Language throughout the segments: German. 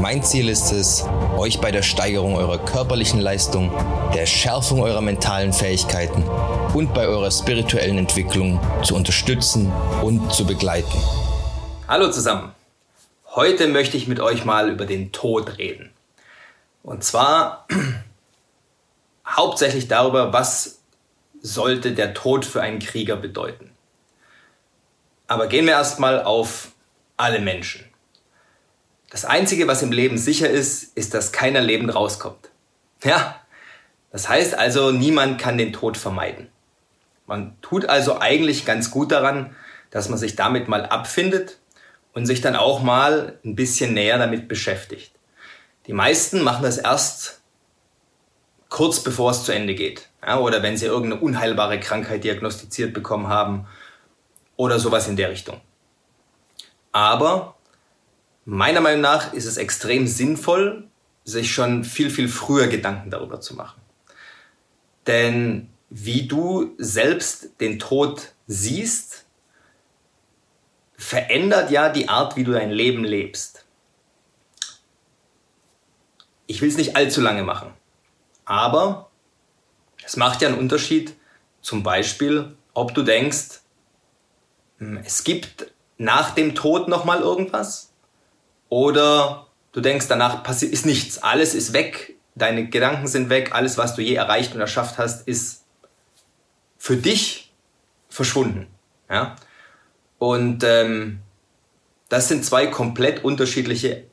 Mein Ziel ist es, euch bei der Steigerung eurer körperlichen Leistung, der Schärfung eurer mentalen Fähigkeiten und bei eurer spirituellen Entwicklung zu unterstützen und zu begleiten. Hallo zusammen. Heute möchte ich mit euch mal über den Tod reden. Und zwar hauptsächlich darüber, was sollte der Tod für einen Krieger bedeuten. Aber gehen wir erstmal auf alle Menschen. Das Einzige, was im Leben sicher ist, ist, dass keiner lebend rauskommt. Ja, das heißt also, niemand kann den Tod vermeiden. Man tut also eigentlich ganz gut daran, dass man sich damit mal abfindet und sich dann auch mal ein bisschen näher damit beschäftigt. Die meisten machen das erst kurz bevor es zu Ende geht. Ja, oder wenn sie irgendeine unheilbare Krankheit diagnostiziert bekommen haben oder sowas in der Richtung. Aber meiner Meinung nach ist es extrem sinnvoll, sich schon viel, viel früher Gedanken darüber zu machen. Denn wie du selbst den Tod siehst, verändert ja die Art, wie du dein Leben lebst. Ich will es nicht allzu lange machen. Aber es macht ja einen Unterschied, zum Beispiel, ob du denkst, hm, es gibt nach dem Tod nochmal irgendwas oder du denkst, danach ist nichts, alles ist weg, deine Gedanken sind weg, alles, was du je erreicht und erschafft hast, ist für dich verschwunden. Ja? Und ähm, das sind zwei komplett unterschiedliche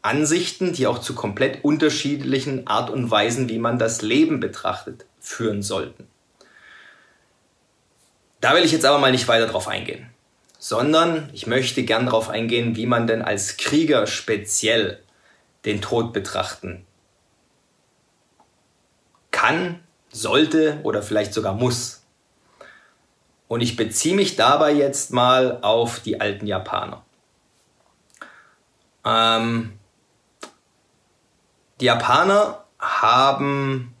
Ansichten, die auch zu komplett unterschiedlichen Art und Weisen, wie man das Leben betrachtet, führen sollten. Da will ich jetzt aber mal nicht weiter drauf eingehen, sondern ich möchte gern darauf eingehen, wie man denn als Krieger speziell den Tod betrachten kann, sollte oder vielleicht sogar muss. Und ich beziehe mich dabei jetzt mal auf die alten Japaner. Ähm, die Japaner haben,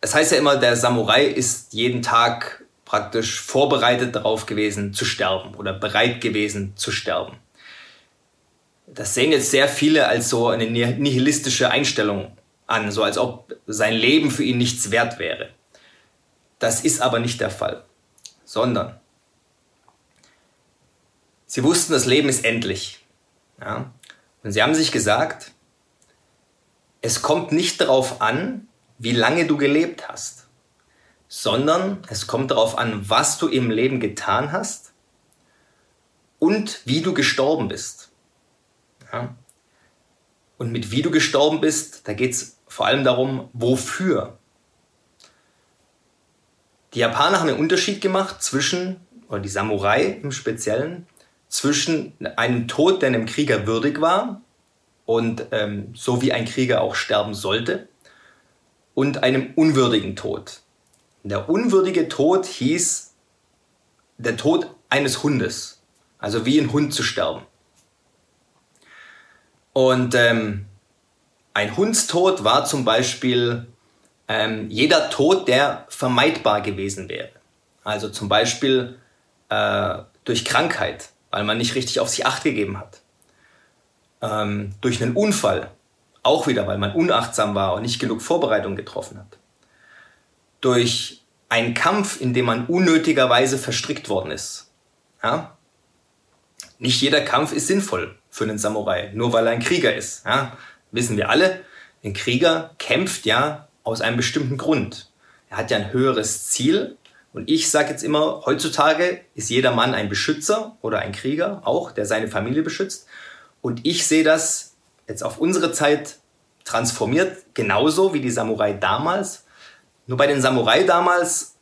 es heißt ja immer, der Samurai ist jeden Tag praktisch vorbereitet darauf gewesen zu sterben oder bereit gewesen zu sterben. Das sehen jetzt sehr viele als so eine nihilistische Einstellung an, so als ob sein Leben für ihn nichts wert wäre. Das ist aber nicht der Fall, sondern sie wussten, das Leben ist endlich. Ja? Und sie haben sich gesagt, es kommt nicht darauf an, wie lange du gelebt hast, sondern es kommt darauf an, was du im Leben getan hast und wie du gestorben bist. Ja? Und mit wie du gestorben bist, da geht es vor allem darum, wofür. Die Japaner haben einen Unterschied gemacht zwischen, oder die Samurai im Speziellen, zwischen einem Tod, der einem Krieger würdig war und ähm, so wie ein Krieger auch sterben sollte und einem unwürdigen Tod. Der unwürdige Tod hieß der Tod eines Hundes, also wie ein Hund zu sterben. Und ähm, ein Hundstod war zum Beispiel ähm, jeder Tod, der vermeidbar gewesen wäre. Also zum Beispiel äh, durch Krankheit, weil man nicht richtig auf sich acht gegeben hat ähm, durch einen Unfall, auch wieder, weil man unachtsam war und nicht genug Vorbereitung getroffen hat, durch einen Kampf, in dem man unnötigerweise verstrickt worden ist. Ja? Nicht jeder Kampf ist sinnvoll für einen Samurai, nur weil er ein Krieger ist. Ja? Wissen wir alle, ein Krieger kämpft ja aus einem bestimmten Grund. Er hat ja ein höheres Ziel. Und ich sage jetzt immer, heutzutage ist jeder Mann ein Beschützer oder ein Krieger auch, der seine Familie beschützt. Und ich sehe das jetzt auf unsere Zeit transformiert, genauso wie die Samurai damals. Nur bei den Samurai damals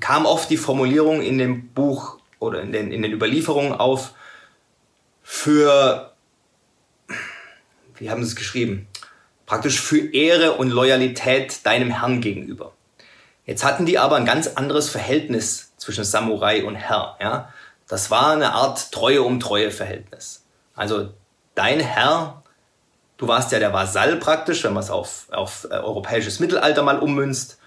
kam oft die Formulierung in dem Buch oder in den, in den Überlieferungen auf für, wie haben sie es geschrieben? Praktisch für Ehre und Loyalität deinem Herrn gegenüber. Jetzt hatten die aber ein ganz anderes Verhältnis zwischen Samurai und Herr. Ja? Das war eine Art Treue um Treue Verhältnis. Also dein Herr, du warst ja der Vasall praktisch, wenn man es auf, auf äh, europäisches Mittelalter mal ummünzt,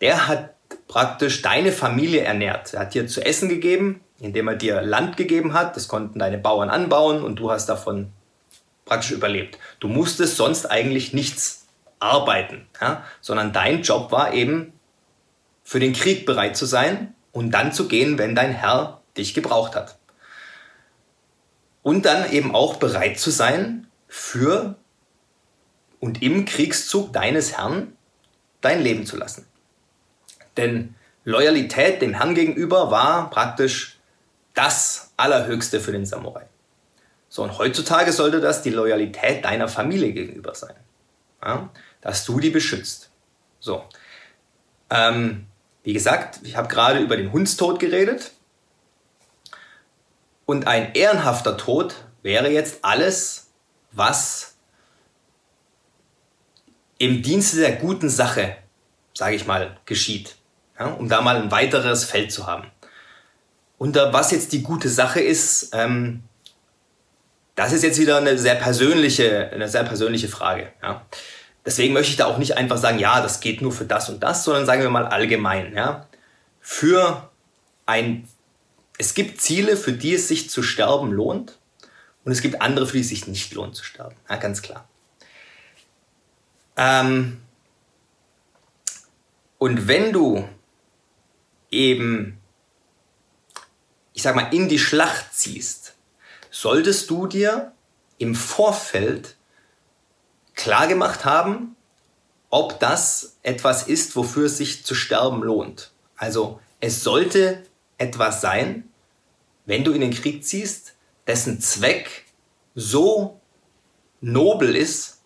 der hat praktisch deine Familie ernährt. Er hat dir zu essen gegeben, indem er dir Land gegeben hat. Das konnten deine Bauern anbauen und du hast davon praktisch überlebt. Du musstest sonst eigentlich nichts arbeiten, ja? sondern dein Job war eben, für den Krieg bereit zu sein und dann zu gehen, wenn dein Herr dich gebraucht hat. Und dann eben auch bereit zu sein, für und im Kriegszug deines Herrn dein Leben zu lassen. Denn Loyalität dem Herrn gegenüber war praktisch das Allerhöchste für den Samurai. So, und heutzutage sollte das die Loyalität deiner Familie gegenüber sein. Ja? Dass du die beschützt. So. Ähm, wie gesagt, ich habe gerade über den Hundstod geredet. Und ein ehrenhafter Tod wäre jetzt alles, was im Dienste der guten Sache, sage ich mal, geschieht. Ja, um da mal ein weiteres Feld zu haben. Und was jetzt die gute Sache ist, ähm, das ist jetzt wieder eine sehr persönliche, eine sehr persönliche Frage. Ja. Deswegen möchte ich da auch nicht einfach sagen, ja, das geht nur für das und das, sondern sagen wir mal allgemein. Ja. Für ein, es gibt Ziele, für die es sich zu sterben lohnt und es gibt andere, für die es sich nicht lohnt zu sterben. Ja, ganz klar. Ähm, und wenn du eben, ich sag mal, in die Schlacht ziehst, solltest du dir im Vorfeld klar gemacht haben, ob das etwas ist, wofür es sich zu sterben lohnt. Also es sollte etwas sein, wenn du in den Krieg ziehst, dessen Zweck so nobel ist,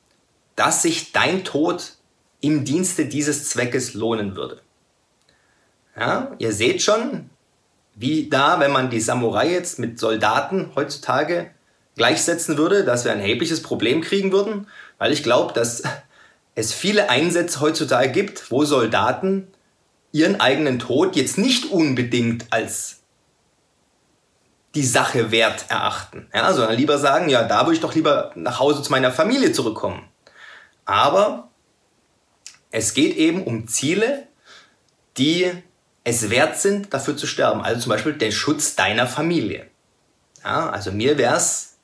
dass sich dein Tod im Dienste dieses Zweckes lohnen würde. Ja, ihr seht schon, wie da, wenn man die Samurai jetzt mit Soldaten heutzutage gleichsetzen würde, dass wir ein erhebliches Problem kriegen würden, weil ich glaube, dass es viele Einsätze heutzutage gibt, wo Soldaten ihren eigenen Tod jetzt nicht unbedingt als die Sache wert erachten, ja, sondern lieber sagen, ja, da würde ich doch lieber nach Hause zu meiner Familie zurückkommen. Aber es geht eben um Ziele, die es wert sind, dafür zu sterben. Also zum Beispiel den Schutz deiner Familie. Ja, also mir wäre es,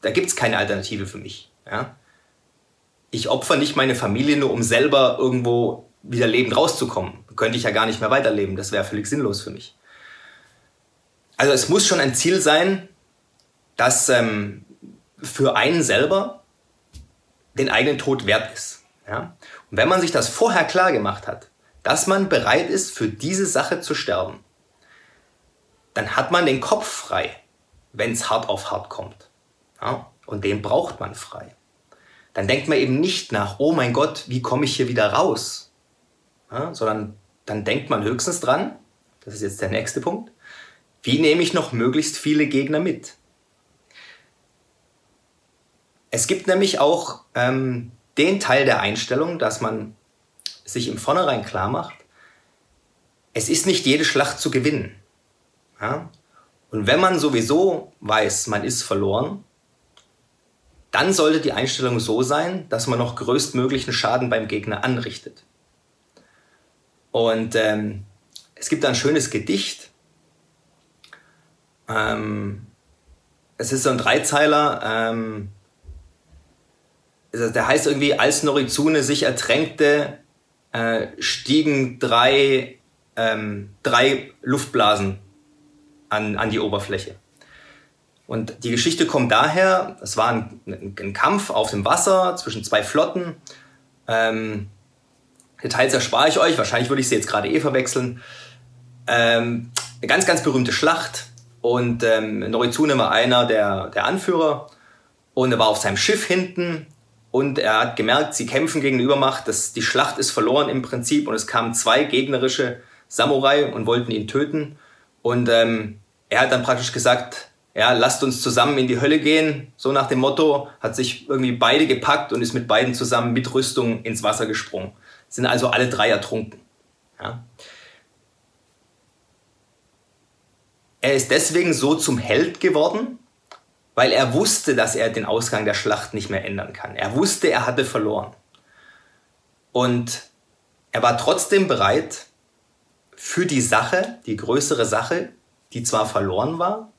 da gibt es keine Alternative für mich. Ja. Ich opfer nicht meine Familie nur, um selber irgendwo wieder lebend rauszukommen. Könnte ich ja gar nicht mehr weiterleben. Das wäre völlig sinnlos für mich. Also es muss schon ein Ziel sein, das ähm, für einen selber den eigenen Tod wert ist. Ja? Und wenn man sich das vorher klar gemacht hat, dass man bereit ist, für diese Sache zu sterben, dann hat man den Kopf frei, wenn es hart auf hart kommt. Ja? Und den braucht man frei. Dann denkt man eben nicht nach, oh mein Gott, wie komme ich hier wieder raus? Ja? Sondern dann denkt man höchstens dran, das ist jetzt der nächste Punkt, wie nehme ich noch möglichst viele Gegner mit? Es gibt nämlich auch ähm, den Teil der Einstellung, dass man sich im Vornherein klar macht, es ist nicht jede Schlacht zu gewinnen. Ja? Und wenn man sowieso weiß, man ist verloren, dann sollte die Einstellung so sein, dass man noch größtmöglichen Schaden beim Gegner anrichtet. Und ähm, es gibt ein schönes Gedicht. Ähm, es ist so ein Dreizeiler. Ähm, der heißt irgendwie, als Norizune sich ertränkte, äh, stiegen drei, ähm, drei Luftblasen an, an die Oberfläche. Und die Geschichte kommt daher, es war ein, ein Kampf auf dem Wasser zwischen zwei Flotten. Ähm, Details erspare ich euch, wahrscheinlich würde ich sie jetzt gerade eh verwechseln. Ähm, eine ganz, ganz berühmte Schlacht und ähm, Norizune war einer der, der Anführer und er war auf seinem Schiff hinten und er hat gemerkt, sie kämpfen gegen die Übermacht, dass die Schlacht ist verloren im Prinzip und es kamen zwei gegnerische Samurai und wollten ihn töten. Und ähm, er hat dann praktisch gesagt, ja, lasst uns zusammen in die Hölle gehen, so nach dem Motto, hat sich irgendwie beide gepackt und ist mit beiden zusammen mit Rüstung ins Wasser gesprungen. Sind also alle drei ertrunken. Ja. er ist deswegen so zum Held geworden, weil er wusste, dass er den Ausgang der Schlacht nicht mehr ändern kann. Er wusste, er hatte verloren. Und er war trotzdem bereit, für die Sache, die größere Sache, die zwar verloren war,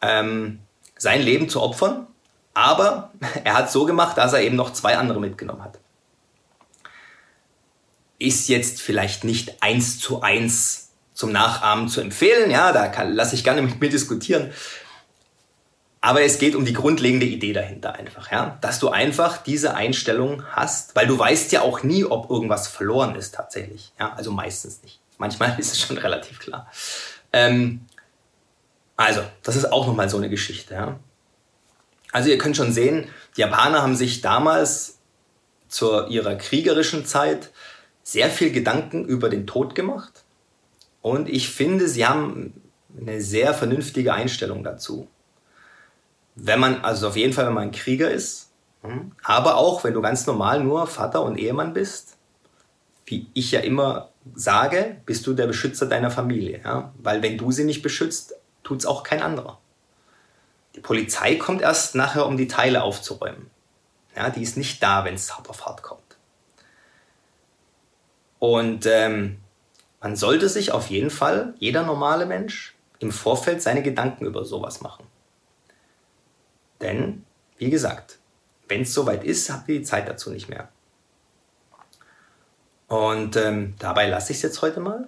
ähm, sein Leben zu opfern, aber er hat so gemacht, dass er eben noch zwei andere mitgenommen hat. Ist jetzt vielleicht nicht eins zu eins zum Nachahmen zu empfehlen, ja, da lasse ich gerne mit mir diskutieren. Aber es geht um die grundlegende Idee dahinter einfach, ja, dass du einfach diese Einstellung hast, weil du weißt ja auch nie, ob irgendwas verloren ist tatsächlich, ja, also meistens nicht. Manchmal ist es schon relativ klar. Ähm, also, das ist auch nochmal so eine Geschichte. Ja? Also ihr könnt schon sehen, die Japaner haben sich damals zu ihrer kriegerischen Zeit sehr viel Gedanken über den Tod gemacht. Und ich finde, sie haben eine sehr vernünftige Einstellung dazu. Wenn man, also auf jeden Fall, wenn man ein Krieger ist, hm, aber auch, wenn du ganz normal nur Vater und Ehemann bist, wie ich ja immer sage, bist du der Beschützer deiner Familie. Ja? Weil wenn du sie nicht beschützt, tut es auch kein anderer. Die Polizei kommt erst nachher, um die Teile aufzuräumen. Ja, die ist nicht da, wenn es hart auf hart kommt. Und ähm, man sollte sich auf jeden Fall, jeder normale Mensch, im Vorfeld seine Gedanken über sowas machen. Denn, wie gesagt, wenn es soweit ist, habt ihr die Zeit dazu nicht mehr. Und ähm, dabei lasse ich es jetzt heute mal.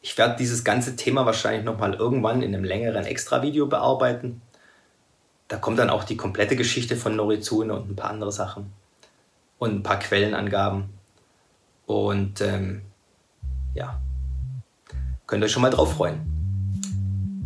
Ich werde dieses ganze Thema wahrscheinlich nochmal irgendwann in einem längeren Extra-Video bearbeiten. Da kommt dann auch die komplette Geschichte von Norizune und ein paar andere Sachen. Und ein paar Quellenangaben. Und ähm, ja, könnt ihr euch schon mal drauf freuen.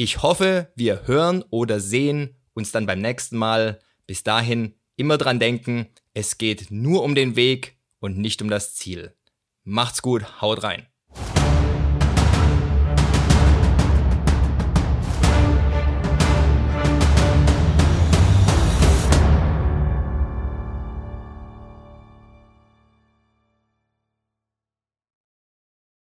Ich hoffe, wir hören oder sehen uns dann beim nächsten Mal. Bis dahin immer dran denken, es geht nur um den Weg und nicht um das Ziel. Macht's gut, haut rein.